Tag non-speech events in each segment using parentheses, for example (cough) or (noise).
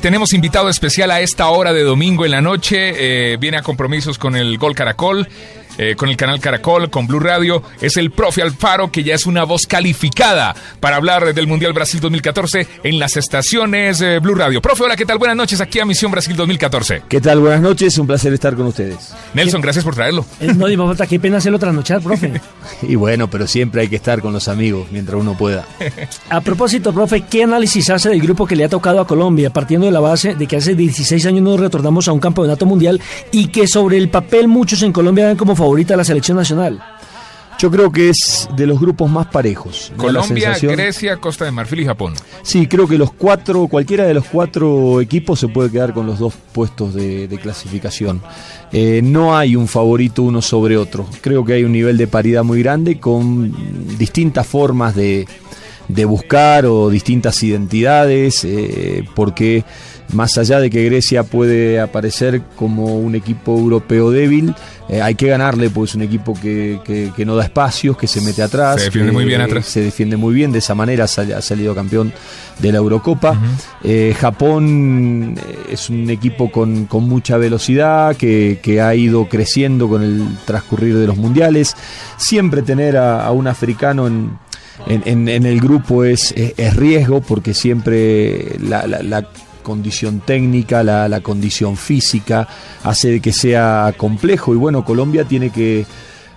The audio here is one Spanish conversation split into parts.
Tenemos invitado especial a esta hora de domingo en la noche. Eh, viene a compromisos con el Gol Caracol. eh, con el canal Caracol, con Blue Radio, es el profe Alfaro, que ya es una voz calificada para hablar del Mundial Brasil 2014 en las estaciones eh, Blue Radio. Profe, hola, ¿qué tal? Buenas noches aquí a Misión Brasil 2014. ¿Qué tal? Buenas noches, un placer estar con ustedes. Nelson, gracias por traerlo. Eh, No, dimos falta, qué pena hacerlo trasnochar, profe. (laughs) Y bueno, pero siempre hay que estar con los amigos mientras uno pueda. A propósito, profe, ¿qué análisis hace del grupo que le ha tocado a Colombia, partiendo de la base de que hace 16 años no retornamos a un campeonato mundial y que sobre el papel muchos en Colombia ven como favorita a la selección nacional? Yo creo que es de los grupos más parejos. Colombia, sensación- Grecia, Costa de Marfil y Japón. Sí, creo que los cuatro, cualquiera de los cuatro equipos se puede quedar con los dos puestos de, de clasificación. Eh, no hay un favorito uno sobre otro. Creo que hay un nivel de paridad muy grande con distintas formas de, de buscar o distintas identidades, eh, porque más allá de que Grecia puede aparecer como un equipo europeo débil, eh, hay que ganarle, pues es un equipo que, que- que no da espacios, que se mete atrás. Se defiende que, muy bien atrás. Se defiende muy bien, de esa manera sal- ha salido campeón de la Eurocopa. Eh, Japón es un equipo con, con mucha velocidad, que, que ha ido creciendo con el transcurrir de los mundiales. Siempre tener a, a un africano en, en, en- en el grupo es, es- es riesgo, porque siempre la, condición técnica, la, condición física, hace de que sea complejo. Y bueno, Colombia tiene que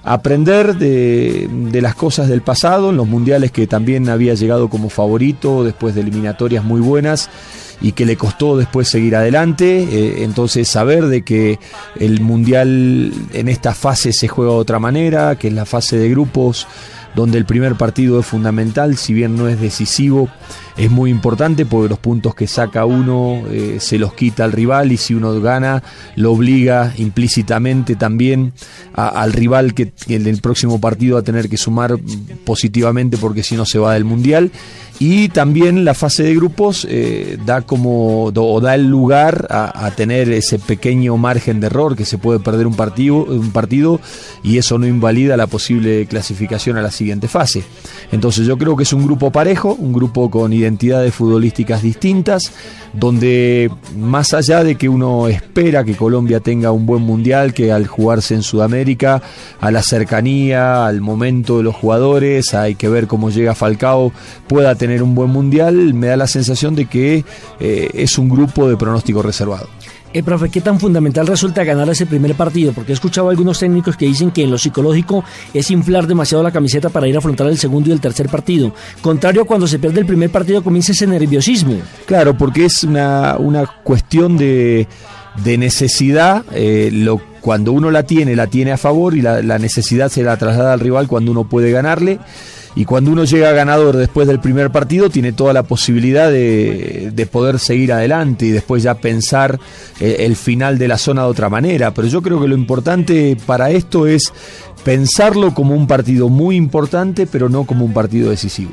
aprender de, las cosas del pasado, en los mundiales que también había llegado como favorito después de eliminatorias muy buenas y que le costó después seguir adelante. Eh, entonces saber de que el mundial en esta fase se juega de otra manera, que es la fase de grupos donde el primer partido es fundamental, si bien no es decisivo, es muy importante porque los puntos que saca uno eh, se los quita al rival y si uno gana lo obliga implícitamente también al rival que, que en el próximo partido va a tener que sumar positivamente porque si no se va del mundial y también la fase de grupos eh, da como o da el lugar a, tener ese pequeño margen de error que se puede perder un partido un partido y eso no invalida la posible clasificación a la siguiente fase. Entonces yo creo que es un grupo parejo un grupo con identidades futbolísticas distintas donde más allá de que uno espera que Colombia tenga un buen mundial que al jugarse en Sudamérica a la cercanía al momento de los jugadores hay que ver cómo llega Falcao pueda tener un buen mundial me da la sensación de que eh, es un grupo de pronóstico reservado Eh, profe, ¿qué tan fundamental resulta ganar ese primer partido? Porque he escuchado a algunos técnicos que dicen que en lo psicológico es inflar demasiado la camiseta para ir a afrontar el segundo y el tercer partido. Contrario a cuando se pierde el primer partido comienza ese nerviosismo. Claro, porque es una, una cuestión de, de necesidad. eh, lo, cuando uno la tiene, la tiene a favor y la, la necesidad se la traslada al rival cuando uno puede ganarle. Y cuando uno llega ganador después del primer partido, tiene toda la posibilidad de, de poder seguir adelante y después ya pensar eh, el final de la zona de otra manera. Pero yo creo que lo importante para esto es pensarlo como un partido muy importante, pero no como un partido decisivo.